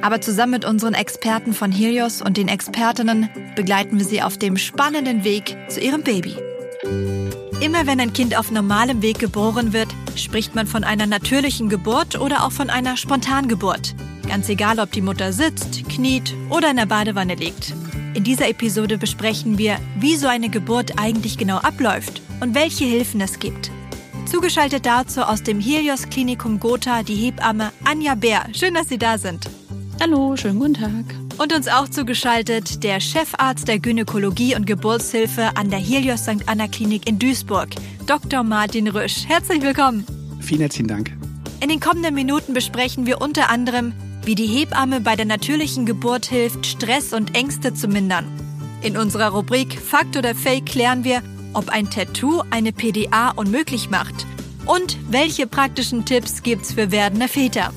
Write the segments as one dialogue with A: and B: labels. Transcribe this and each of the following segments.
A: Aber zusammen mit unseren Experten von Helios und den Expertinnen begleiten wir sie auf dem spannenden Weg zu ihrem Baby. Immer wenn ein Kind auf normalem Weg geboren wird, spricht man von einer natürlichen Geburt oder auch von einer Spontangeburt. Ganz egal, ob die Mutter sitzt, kniet oder in der Badewanne liegt. In dieser Episode besprechen wir, wie so eine Geburt eigentlich genau abläuft und welche Hilfen es gibt. Zugeschaltet dazu aus dem Helios Klinikum Gotha die Hebamme Anja Bär. Schön, dass Sie da sind.
B: Hallo, schönen guten Tag.
A: Und uns auch zugeschaltet der Chefarzt der Gynäkologie und Geburtshilfe an der Helios St. Anna Klinik in Duisburg, Dr. Martin Rüsch. Herzlich willkommen.
C: Vielen herzlichen Dank.
A: In den kommenden Minuten besprechen wir unter anderem, wie die Hebamme bei der natürlichen Geburt hilft, Stress und Ängste zu mindern. In unserer Rubrik Fakt oder Fake klären wir, ob ein Tattoo eine PDA unmöglich macht und welche praktischen Tipps gibt's für werdende Väter.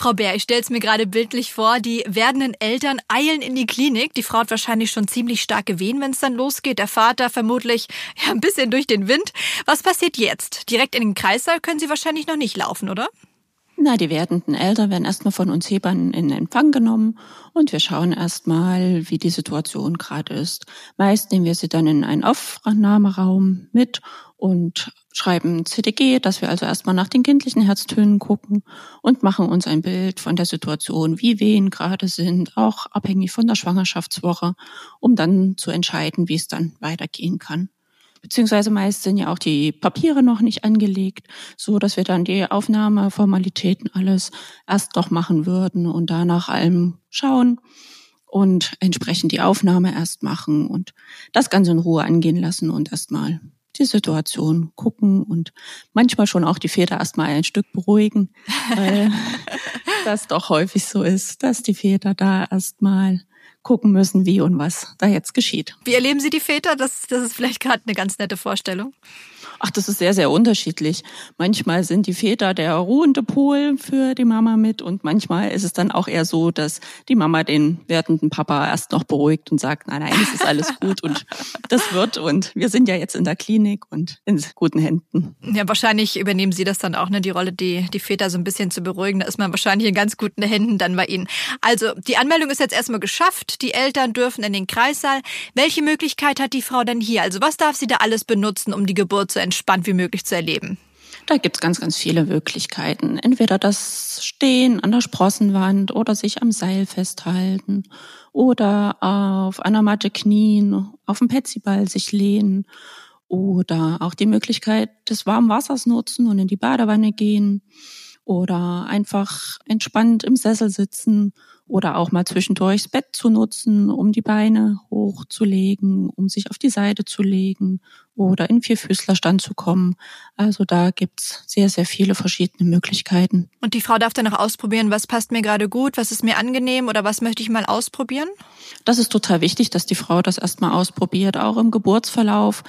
A: Frau Bär, ich stelle es mir gerade bildlich vor, die werdenden Eltern eilen in die Klinik. Die Frau hat wahrscheinlich schon ziemlich starke Wehen, wenn es dann losgeht. Der Vater vermutlich ja, ein bisschen durch den Wind. Was passiert jetzt? Direkt in den Kreissaal können Sie wahrscheinlich noch nicht laufen, oder?
B: Na, die werdenden Eltern werden erstmal von uns Hebern in Empfang genommen und wir schauen erstmal, wie die Situation gerade ist. Meist nehmen wir sie dann in einen Aufnahmeraum mit und schreiben CDG, dass wir also erstmal nach den kindlichen Herztönen gucken und machen uns ein Bild von der Situation, wie Wehen gerade sind, auch abhängig von der Schwangerschaftswoche, um dann zu entscheiden, wie es dann weitergehen kann. Beziehungsweise meist sind ja auch die Papiere noch nicht angelegt, so dass wir dann die Aufnahmeformalitäten alles erst noch machen würden und danach allem schauen und entsprechend die Aufnahme erst machen und das Ganze in Ruhe angehen lassen und erstmal die Situation gucken und manchmal schon auch die Väter erstmal ein Stück beruhigen, weil das doch häufig so ist, dass die Väter da erstmal gucken müssen, wie und was da jetzt geschieht.
A: Wie erleben Sie die Väter? Das, das ist vielleicht gerade eine ganz nette Vorstellung.
B: Ach, das ist sehr, sehr unterschiedlich. Manchmal sind die Väter der ruhende Pol für die Mama mit und manchmal ist es dann auch eher so, dass die Mama den werdenden Papa erst noch beruhigt und sagt, nein, nein, es ist alles gut und das wird und wir sind ja jetzt in der Klinik und in guten Händen.
A: Ja, wahrscheinlich übernehmen Sie das dann auch, ne, die Rolle, die, die Väter so ein bisschen zu beruhigen. Da ist man wahrscheinlich in ganz guten Händen dann bei Ihnen. Also, die Anmeldung ist jetzt erstmal geschafft. Die Eltern dürfen in den Kreissaal. Welche Möglichkeit hat die Frau denn hier? Also, was darf sie da alles benutzen, um die Geburt zu entspannt wie möglich zu erleben?
B: Da gibt's ganz, ganz viele Möglichkeiten. Entweder das Stehen an der Sprossenwand oder sich am Seil festhalten oder auf einer Matte knien, auf dem Petsyball sich lehnen oder auch die Möglichkeit des warmen Wassers nutzen und in die Badewanne gehen oder einfach entspannt im Sessel sitzen oder auch mal zwischendurch das Bett zu nutzen, um die Beine hochzulegen, um sich auf die Seite zu legen oder in Vierfüßlerstand zu kommen. Also da gibt's sehr, sehr viele verschiedene Möglichkeiten.
A: Und die Frau darf dann auch ausprobieren, was passt mir gerade gut, was ist mir angenehm oder was möchte ich mal ausprobieren?
B: Das ist total wichtig, dass die Frau das erstmal ausprobiert, auch im Geburtsverlauf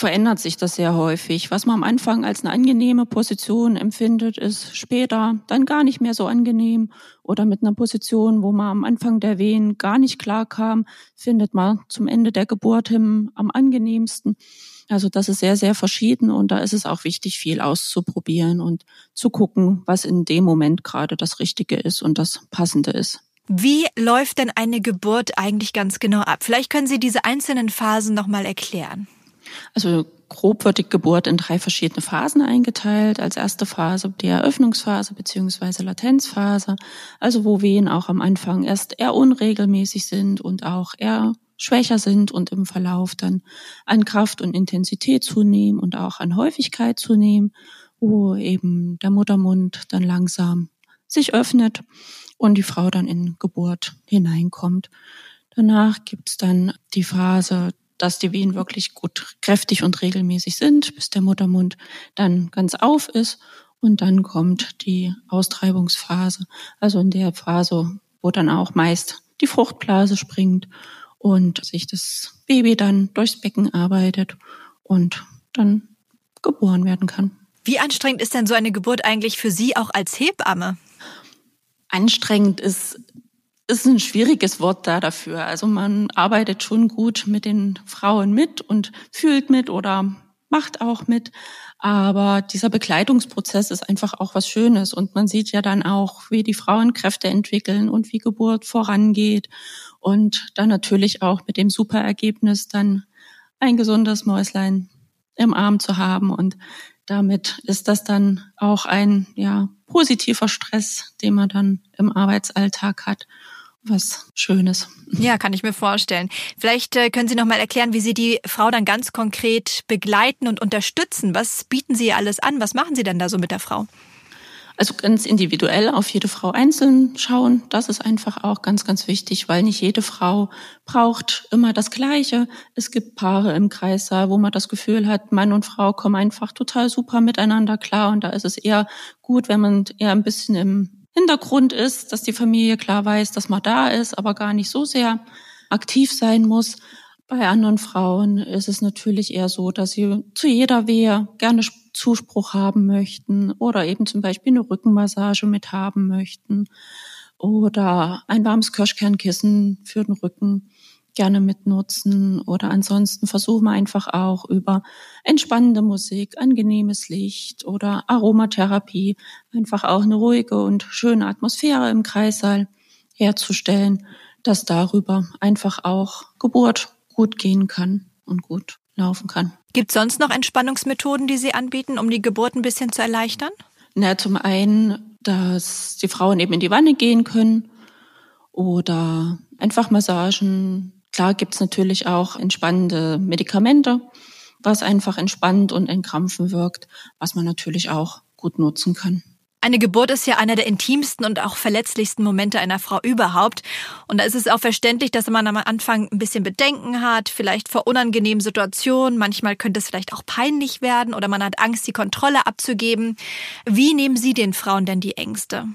B: verändert sich das sehr häufig. Was man am Anfang als eine angenehme Position empfindet, ist später dann gar nicht mehr so angenehm. Oder mit einer Position, wo man am Anfang der Wehen gar nicht klar kam, findet man zum Ende der Geburt hin am angenehmsten. Also das ist sehr, sehr verschieden und da ist es auch wichtig, viel auszuprobieren und zu gucken, was in dem Moment gerade das Richtige ist und das Passende ist.
A: Wie läuft denn eine Geburt eigentlich ganz genau ab? Vielleicht können Sie diese einzelnen Phasen nochmal erklären.
B: Also grob wird die Geburt in drei verschiedene Phasen eingeteilt. Als erste Phase die Eröffnungsphase beziehungsweise Latenzphase, also wo Wehen auch am Anfang erst eher unregelmäßig sind und auch eher schwächer sind und im Verlauf dann an Kraft und Intensität zunehmen und auch an Häufigkeit zunehmen, wo eben der Muttermund dann langsam sich öffnet und die Frau dann in Geburt hineinkommt. Danach gibt's dann die Phase dass die Wehen wirklich gut kräftig und regelmäßig sind, bis der Muttermund dann ganz auf ist. Und dann kommt die Austreibungsphase. Also in der Phase wo dann auch meist die Fruchtblase springt und sich das Baby dann durchs Becken arbeitet und dann geboren werden kann.
A: Wie anstrengend ist denn so eine Geburt eigentlich für Sie auch als Hebamme?
B: Anstrengend ist, ist ein schwieriges Wort da dafür. Also man arbeitet schon gut mit den Frauen mit und fühlt mit oder macht auch mit. Aber dieser Begleitungsprozess ist einfach auch was Schönes. Und man sieht ja dann auch, wie die Frauen Kräfte entwickeln und wie Geburt vorangeht. Und dann natürlich auch mit dem Superergebnis dann ein gesundes Mäuslein im Arm zu haben. Und damit ist das dann auch ein ja, positiver Stress, den man dann im Arbeitsalltag hat was Schönes.
A: Ja, kann ich mir vorstellen. Vielleicht äh, können Sie noch mal erklären, wie Sie die Frau dann ganz konkret begleiten und unterstützen. Was bieten Sie alles an? Was machen Sie denn da so mit der Frau?
B: Also ganz individuell auf jede Frau einzeln schauen, das ist einfach auch ganz, ganz wichtig, weil nicht jede Frau braucht immer das Gleiche. Es gibt Paare im Kreissaal, wo man das Gefühl hat, Mann und Frau kommen einfach total super miteinander klar und da ist es eher gut, wenn man eher ein bisschen im Hintergrund ist, dass die Familie klar weiß, dass man da ist, aber gar nicht so sehr aktiv sein muss. Bei anderen Frauen ist es natürlich eher so, dass sie zu jeder Wehe gerne Zuspruch haben möchten oder eben zum Beispiel eine Rückenmassage mit haben möchten oder ein warmes Kirschkernkissen für den Rücken gerne mitnutzen oder ansonsten versuchen wir einfach auch über entspannende Musik, angenehmes Licht oder Aromatherapie einfach auch eine ruhige und schöne Atmosphäre im Kreissaal herzustellen, dass darüber einfach auch Geburt gut gehen kann und gut laufen kann.
A: Gibt es sonst noch Entspannungsmethoden, die Sie anbieten, um die Geburt ein bisschen zu erleichtern?
B: Na, zum einen, dass die Frauen eben in die Wanne gehen können oder einfach Massagen, Klar gibt's natürlich auch entspannende Medikamente, was einfach entspannt und entkrampfen wirkt, was man natürlich auch gut nutzen kann.
A: Eine Geburt ist ja einer der intimsten und auch verletzlichsten Momente einer Frau überhaupt. Und da ist es auch verständlich, dass man am Anfang ein bisschen Bedenken hat, vielleicht vor unangenehmen Situationen. Manchmal könnte es vielleicht auch peinlich werden oder man hat Angst, die Kontrolle abzugeben. Wie nehmen Sie den Frauen denn die Ängste?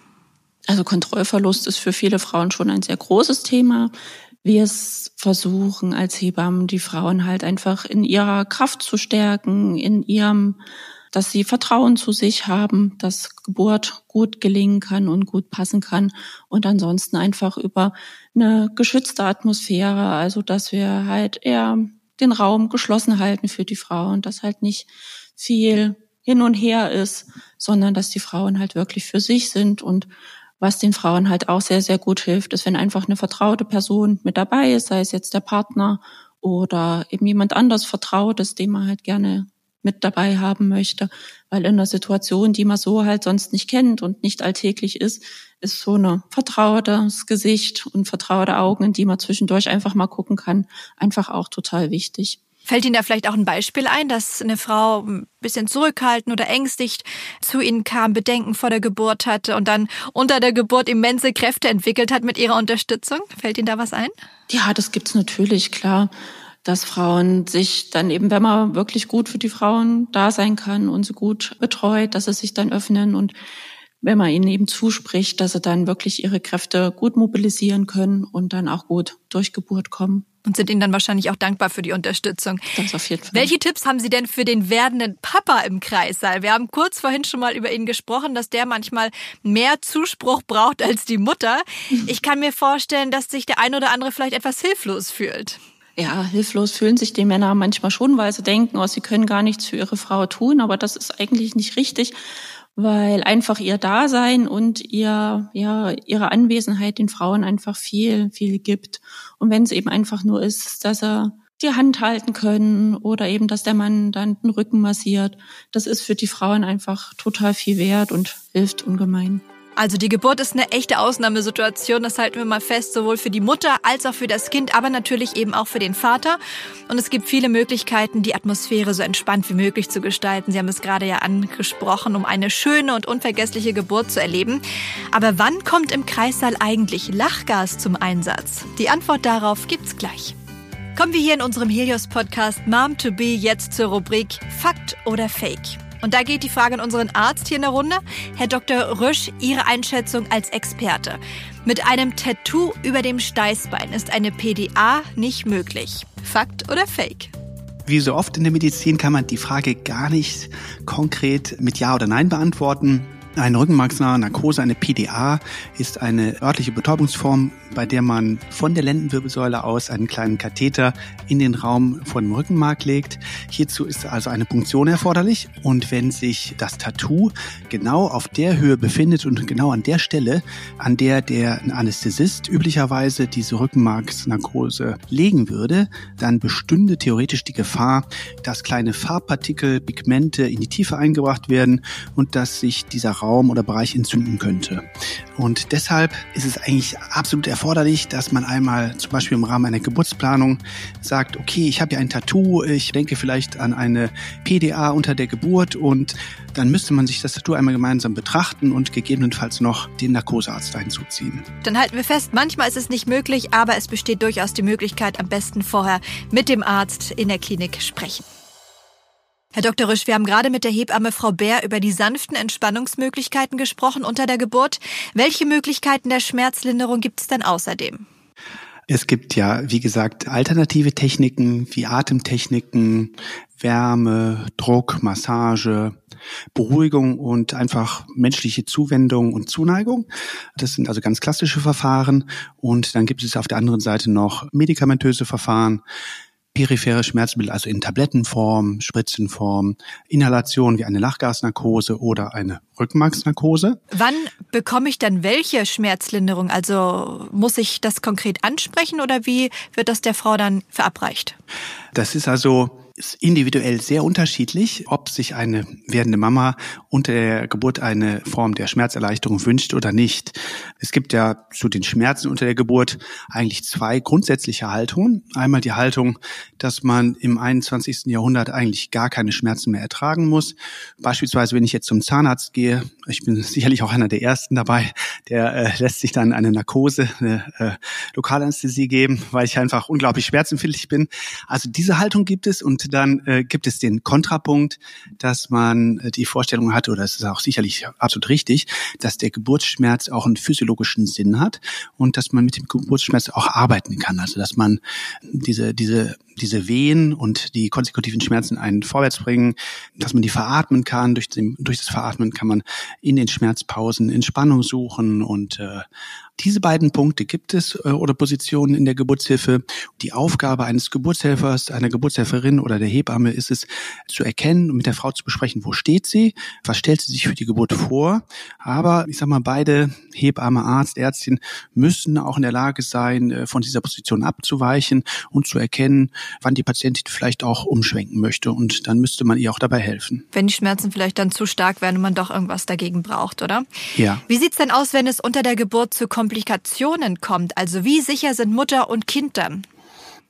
B: Also Kontrollverlust ist für viele Frauen schon ein sehr großes Thema wir es versuchen als Hebammen, die Frauen halt einfach in ihrer Kraft zu stärken, in ihrem, dass sie Vertrauen zu sich haben, dass Geburt gut gelingen kann und gut passen kann und ansonsten einfach über eine geschützte Atmosphäre, also dass wir halt eher den Raum geschlossen halten für die Frau und dass halt nicht viel hin und her ist, sondern dass die Frauen halt wirklich für sich sind und was den Frauen halt auch sehr, sehr gut hilft, ist, wenn einfach eine vertraute Person mit dabei ist, sei es jetzt der Partner oder eben jemand anders Vertrautes, den man halt gerne mit dabei haben möchte. Weil in einer Situation, die man so halt sonst nicht kennt und nicht alltäglich ist, ist so eine vertrautes Gesicht und vertraute Augen, in die man zwischendurch einfach mal gucken kann, einfach auch total wichtig.
A: Fällt Ihnen da vielleicht auch ein Beispiel ein, dass eine Frau ein bisschen zurückhaltend oder ängstigt zu Ihnen kam, Bedenken vor der Geburt hatte und dann unter der Geburt immense Kräfte entwickelt hat mit Ihrer Unterstützung? Fällt Ihnen da was ein?
B: Ja, das gibt's natürlich, klar. Dass Frauen sich dann eben, wenn man wirklich gut für die Frauen da sein kann und sie gut betreut, dass sie sich dann öffnen und wenn man ihnen eben zuspricht, dass sie dann wirklich ihre Kräfte gut mobilisieren können und dann auch gut durch Geburt kommen.
A: Und sind Ihnen dann wahrscheinlich auch dankbar für die Unterstützung.
B: Das auf jeden Fall.
A: Welche Tipps haben Sie denn für den werdenden Papa im Kreissaal? Wir haben kurz vorhin schon mal über ihn gesprochen, dass der manchmal mehr Zuspruch braucht als die Mutter. Ich kann mir vorstellen, dass sich der ein oder andere vielleicht etwas hilflos fühlt.
B: Ja, hilflos fühlen sich die Männer manchmal schon, weil sie denken, oh, sie können gar nichts für ihre Frau tun, aber das ist eigentlich nicht richtig weil einfach ihr Dasein und ihr, ja, ihre Anwesenheit den Frauen einfach viel, viel gibt. Und wenn es eben einfach nur ist, dass er die Hand halten können oder eben, dass der Mann dann den Rücken massiert, das ist für die Frauen einfach total viel wert und hilft ungemein.
A: Also die Geburt ist eine echte Ausnahmesituation, das halten wir mal fest, sowohl für die Mutter als auch für das Kind, aber natürlich eben auch für den Vater. Und es gibt viele Möglichkeiten, die Atmosphäre so entspannt wie möglich zu gestalten. Sie haben es gerade ja angesprochen, um eine schöne und unvergessliche Geburt zu erleben. Aber wann kommt im Kreissaal eigentlich Lachgas zum Einsatz? Die Antwort darauf gibt's gleich. Kommen wir hier in unserem Helios-Podcast Mom to Be jetzt zur Rubrik Fakt oder Fake. Und da geht die Frage an unseren Arzt hier in der Runde. Herr Dr. Rüsch, Ihre Einschätzung als Experte. Mit einem Tattoo über dem Steißbein ist eine PDA nicht möglich. Fakt oder Fake?
C: Wie so oft in der Medizin kann man die Frage gar nicht konkret mit Ja oder Nein beantworten. Eine rückenmarksnahe Narkose, eine PDA, ist eine örtliche Betäubungsform, bei der man von der Lendenwirbelsäule aus einen kleinen Katheter in den Raum vor dem Rückenmark legt. Hierzu ist also eine Punktion erforderlich und wenn sich das Tattoo genau auf der Höhe befindet und genau an der Stelle, an der der Anästhesist üblicherweise diese Rückenmarksnarkose legen würde, dann bestünde theoretisch die Gefahr, dass kleine Farbpartikel, Pigmente in die Tiefe eingebracht werden und dass sich dieser Raum oder Bereich entzünden könnte. Und deshalb ist es eigentlich absolut erforderlich, dass man einmal zum Beispiel im Rahmen einer Geburtsplanung sagt, okay, ich habe ja ein Tattoo, ich denke vielleicht an eine PDA unter der Geburt und dann müsste man sich das Tattoo einmal gemeinsam betrachten und gegebenenfalls noch den Narkosearzt einzuziehen.
A: Dann halten wir fest, manchmal ist es nicht möglich, aber es besteht durchaus die Möglichkeit, am besten vorher mit dem Arzt in der Klinik sprechen. Herr Dr. Rüsch, wir haben gerade mit der Hebamme Frau Bär über die sanften Entspannungsmöglichkeiten gesprochen unter der Geburt. Welche Möglichkeiten der Schmerzlinderung gibt es denn außerdem?
C: Es gibt ja, wie gesagt, alternative Techniken wie Atemtechniken, Wärme, Druck, Massage, Beruhigung und einfach menschliche Zuwendung und Zuneigung. Das sind also ganz klassische Verfahren. Und dann gibt es auf der anderen Seite noch medikamentöse Verfahren, periphere Schmerzmittel, also in Tablettenform, Spritzenform, Inhalation wie eine Lachgasnarkose oder eine Rückenmarksnarkose.
A: Wann bekomme ich dann welche Schmerzlinderung? Also muss ich das konkret ansprechen oder wie wird das der Frau dann verabreicht?
C: Das ist also ist individuell sehr unterschiedlich, ob sich eine werdende Mama unter der Geburt eine Form der Schmerzerleichterung wünscht oder nicht. Es gibt ja zu den Schmerzen unter der Geburt eigentlich zwei grundsätzliche Haltungen. Einmal die Haltung, dass man im 21. Jahrhundert eigentlich gar keine Schmerzen mehr ertragen muss. Beispielsweise, wenn ich jetzt zum Zahnarzt gehe, ich bin sicherlich auch einer der ersten dabei, der äh, lässt sich dann eine Narkose, eine äh, Lokalanästhesie geben, weil ich einfach unglaublich schmerzempfindlich bin. Also diese Haltung gibt es und dann äh, gibt es den Kontrapunkt, dass man äh, die Vorstellung hat, oder es ist auch sicherlich absolut richtig, dass der Geburtsschmerz auch einen physiologischen Sinn hat und dass man mit dem Geburtsschmerz auch arbeiten kann. Also dass man diese, diese diese Wehen und die konsekutiven Schmerzen einen vorwärts bringen, dass man die veratmen kann. Durch, den, durch das Veratmen kann man in den Schmerzpausen Entspannung suchen und äh, diese beiden Punkte gibt es äh, oder Positionen in der Geburtshilfe. Die Aufgabe eines Geburtshelfers, einer Geburtshelferin oder der Hebamme ist es zu erkennen und mit der Frau zu besprechen, wo steht sie, was stellt sie sich für die Geburt vor. Aber ich sag mal, beide Hebamme, Arzt, Ärztin müssen auch in der Lage sein, äh, von dieser Position abzuweichen und zu erkennen, wann die Patientin vielleicht auch umschwenken möchte. Und dann müsste man ihr auch dabei helfen.
A: Wenn die Schmerzen vielleicht dann zu stark werden und man doch irgendwas dagegen braucht, oder?
C: Ja.
A: Wie sieht's denn aus, wenn es unter der Geburt zu Komplikationen kommt? Also wie sicher sind Mutter und Kind dann?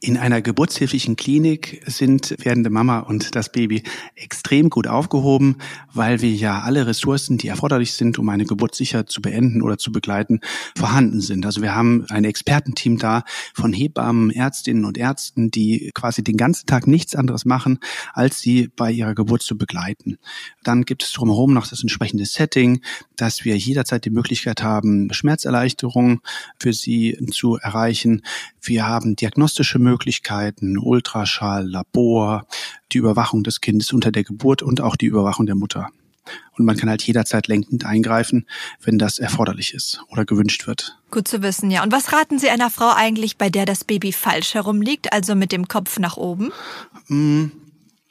C: In einer geburtshilflichen Klinik sind werdende Mama und das Baby extrem gut aufgehoben, weil wir ja alle Ressourcen, die erforderlich sind, um eine Geburt sicher zu beenden oder zu begleiten, vorhanden sind. Also wir haben ein Expertenteam da von Hebammen, Ärztinnen und Ärzten, die quasi den ganzen Tag nichts anderes machen, als sie bei ihrer Geburt zu begleiten. Dann gibt es drumherum noch das entsprechende Setting, dass wir jederzeit die Möglichkeit haben, Schmerzerleichterung für sie zu erreichen. Wir haben diagnostische Möglichkeiten, Ultraschall, Labor, die Überwachung des Kindes unter der Geburt und auch die Überwachung der Mutter. Und man kann halt jederzeit lenkend eingreifen, wenn das erforderlich ist oder gewünscht wird.
A: Gut zu wissen, ja. Und was raten Sie einer Frau eigentlich, bei der das Baby falsch herumliegt, also mit dem Kopf nach oben?
C: Hm,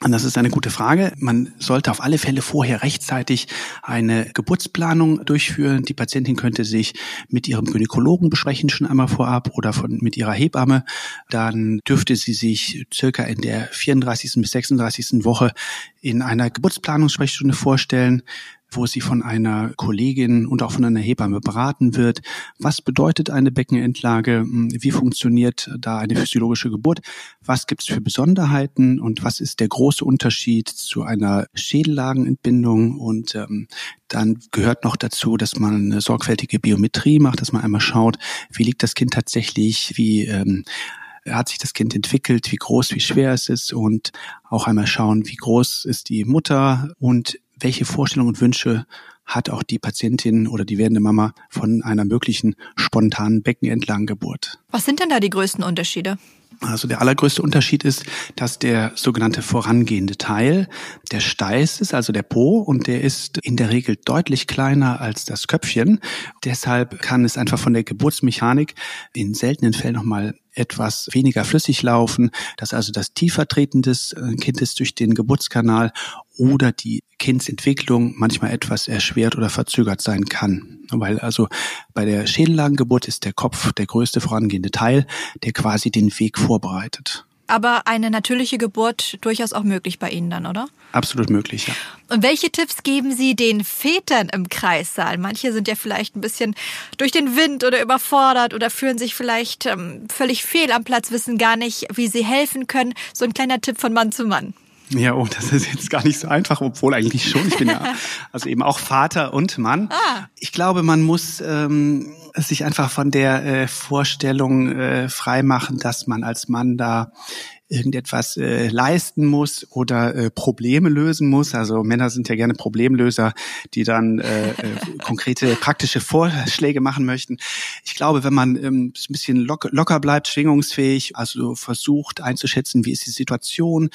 C: und das ist eine gute Frage. Man sollte auf alle Fälle vorher rechtzeitig eine Geburtsplanung durchführen. Die Patientin könnte sich mit ihrem Gynäkologen besprechen schon einmal vorab oder von, mit ihrer Hebamme. Dann dürfte sie sich circa in der 34. bis 36. Woche in einer Geburtsplanungssprechstunde vorstellen wo sie von einer Kollegin und auch von einer Hebamme beraten wird. Was bedeutet eine Beckenendlage? Hm, wie funktioniert da eine physiologische Geburt? Was gibt es für Besonderheiten und was ist der große Unterschied zu einer Schädellagenentbindung? Und ähm, dann gehört noch dazu, dass man eine sorgfältige Biometrie macht, dass man einmal schaut, wie liegt das Kind tatsächlich, wie ähm, hat sich das Kind entwickelt, wie groß, wie schwer es ist und auch einmal schauen, wie groß ist die Mutter und welche Vorstellungen und Wünsche hat auch die Patientin oder die werdende Mama von einer möglichen spontanen Beckenentlanggeburt.
A: Was sind denn da die größten Unterschiede?
C: Also der allergrößte Unterschied ist, dass der sogenannte vorangehende Teil der Steiß ist, also der Po, und der ist in der Regel deutlich kleiner als das Köpfchen. Deshalb kann es einfach von der Geburtsmechanik in seltenen Fällen nochmal etwas weniger flüssig laufen, dass also das Tiefertreten des äh, Kindes durch den Geburtskanal oder die Kindsentwicklung manchmal etwas erschwert oder verzögert sein kann. Weil also bei der Schädellagengeburt ist der Kopf der größte vorangehende Teil, der quasi den Weg vorbereitet.
A: Aber eine natürliche Geburt durchaus auch möglich bei Ihnen dann, oder?
C: Absolut möglich, ja.
A: Und welche Tipps geben Sie den Vätern im Kreissaal? Manche sind ja vielleicht ein bisschen durch den Wind oder überfordert oder fühlen sich vielleicht ähm, völlig fehl am Platz, wissen gar nicht, wie sie helfen können. So ein kleiner Tipp von Mann zu Mann.
C: Ja, oh, das ist jetzt gar nicht so einfach, obwohl eigentlich schon. Ich bin ja also eben auch Vater und Mann. Ah. Ich glaube, man muss ähm, sich einfach von der äh, Vorstellung äh, freimachen, dass man als Mann da irgendetwas äh, leisten muss oder äh, Probleme lösen muss. Also Männer sind ja gerne Problemlöser, die dann äh, äh, konkrete praktische Vorschläge machen möchten. Ich glaube, wenn man ähm, ein bisschen locker, locker bleibt, schwingungsfähig, also versucht einzuschätzen, wie ist die Situation,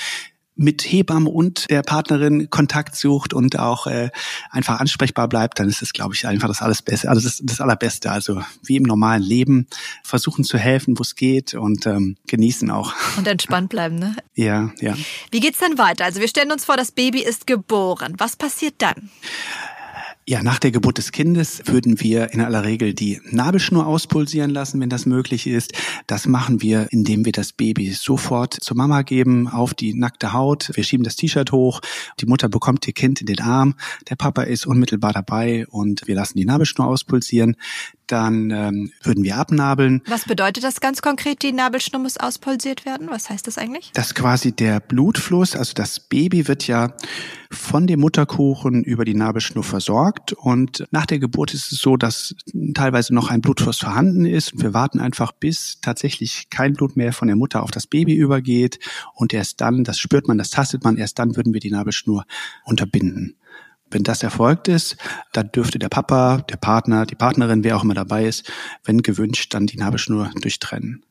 C: mit Hebamme und der Partnerin Kontakt sucht und auch äh, einfach ansprechbar bleibt, dann ist es, glaube ich, einfach das alles Beste, also das, das Allerbeste. Also wie im normalen Leben versuchen zu helfen, wo es geht und ähm, genießen auch.
A: Und entspannt bleiben, ne?
C: Ja, ja.
A: Wie geht's dann weiter? Also wir stellen uns vor, das Baby ist geboren. Was passiert dann?
C: Ja, nach der Geburt des Kindes würden wir in aller Regel die Nabelschnur auspulsieren lassen, wenn das möglich ist. Das machen wir, indem wir das Baby sofort zur Mama geben, auf die nackte Haut. Wir schieben das T-Shirt hoch. Die Mutter bekommt ihr Kind in den Arm. Der Papa ist unmittelbar dabei und wir lassen die Nabelschnur auspulsieren dann ähm, würden wir abnabeln.
A: Was bedeutet das ganz konkret, die Nabelschnur muss auspulsiert werden? Was heißt das eigentlich?
C: Dass quasi der Blutfluss, also das Baby wird ja von dem Mutterkuchen über die Nabelschnur versorgt und nach der Geburt ist es so, dass teilweise noch ein Blutfluss vorhanden ist und wir warten einfach, bis tatsächlich kein Blut mehr von der Mutter auf das Baby übergeht und erst dann, das spürt man, das tastet man, erst dann würden wir die Nabelschnur unterbinden. Wenn das erfolgt ist, dann dürfte der Papa, der Partner, die Partnerin, wer auch immer dabei ist, wenn gewünscht, dann die Nabelschnur durchtrennen.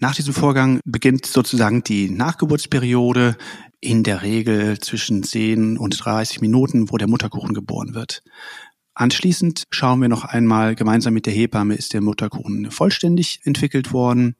C: Nach diesem Vorgang beginnt sozusagen die Nachgeburtsperiode, in der Regel zwischen 10 und 30 Minuten, wo der Mutterkuchen geboren wird. Anschließend schauen wir noch einmal gemeinsam mit der Hebamme, ist der Mutterkuchen vollständig entwickelt worden,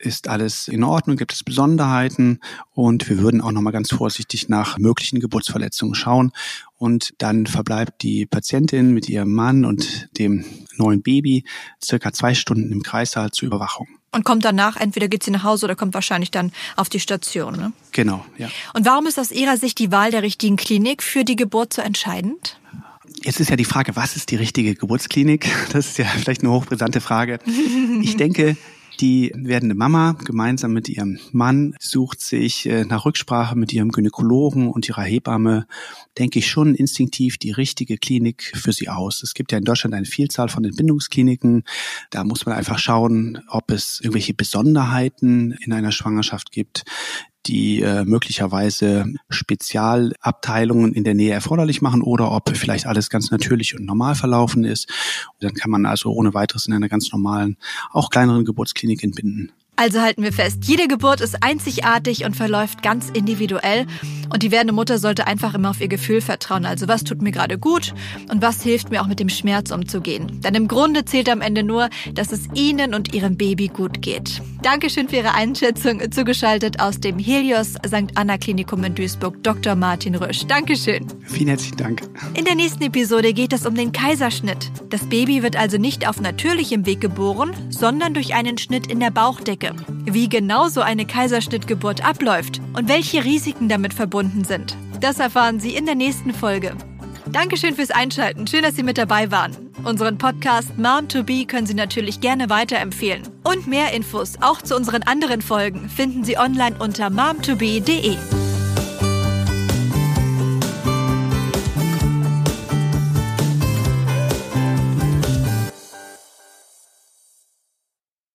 C: ist alles in Ordnung, gibt es Besonderheiten und wir würden auch nochmal ganz vorsichtig nach möglichen Geburtsverletzungen schauen und dann verbleibt die Patientin mit ihrem Mann und dem neuen Baby circa zwei Stunden im Kreissaal zur Überwachung.
A: Und kommt danach, entweder geht sie nach Hause oder kommt wahrscheinlich dann auf die Station. Ne?
C: Genau, ja.
A: Und warum ist aus Ihrer Sicht die Wahl der richtigen Klinik für die Geburt so entscheidend?
C: Jetzt ist ja die Frage, was ist die richtige Geburtsklinik? Das ist ja vielleicht eine hochbrisante Frage. Ich denke, die werdende Mama gemeinsam mit ihrem Mann sucht sich äh, nach Rücksprache mit ihrem Gynäkologen und ihrer Hebamme, denke ich schon instinktiv die richtige Klinik für sie aus. Es gibt ja in Deutschland eine Vielzahl von Entbindungskliniken. Da muss man einfach schauen, ob es irgendwelche Besonderheiten in einer Schwangerschaft gibt, die äh, möglicherweise Spezialabteilungen in der Nähe erforderlich machen oder ob vielleicht alles ganz natürlich und normal verlaufen ist. Und dann kann man also ohne weiteres in einer ganz normalen, auch kleineren Geburtsklinik entbinden.
A: Also halten wir fest, jede Geburt ist einzigartig und verläuft ganz individuell. Und die werdende Mutter sollte einfach immer auf ihr Gefühl vertrauen. Also was tut mir gerade gut und was hilft mir auch mit dem Schmerz umzugehen. Denn im Grunde zählt am Ende nur, dass es Ihnen und Ihrem Baby gut geht. Dankeschön für Ihre Einschätzung. Zugeschaltet aus dem Helios St. Anna Klinikum in Duisburg, Dr. Martin Rösch. Dankeschön.
C: Vielen herzlichen Dank.
A: In der nächsten Episode geht es um den Kaiserschnitt. Das Baby wird also nicht auf natürlichem Weg geboren, sondern durch einen Schnitt in der Bauchdecke. Wie genau so eine Kaiserschnittgeburt abläuft und welche Risiken damit verbunden sind, das erfahren Sie in der nächsten Folge. Dankeschön fürs Einschalten. Schön, dass Sie mit dabei waren. Unseren Podcast Mom to Be können Sie natürlich gerne weiterempfehlen. Und mehr Infos auch zu unseren anderen Folgen finden Sie online unter momtobe.de.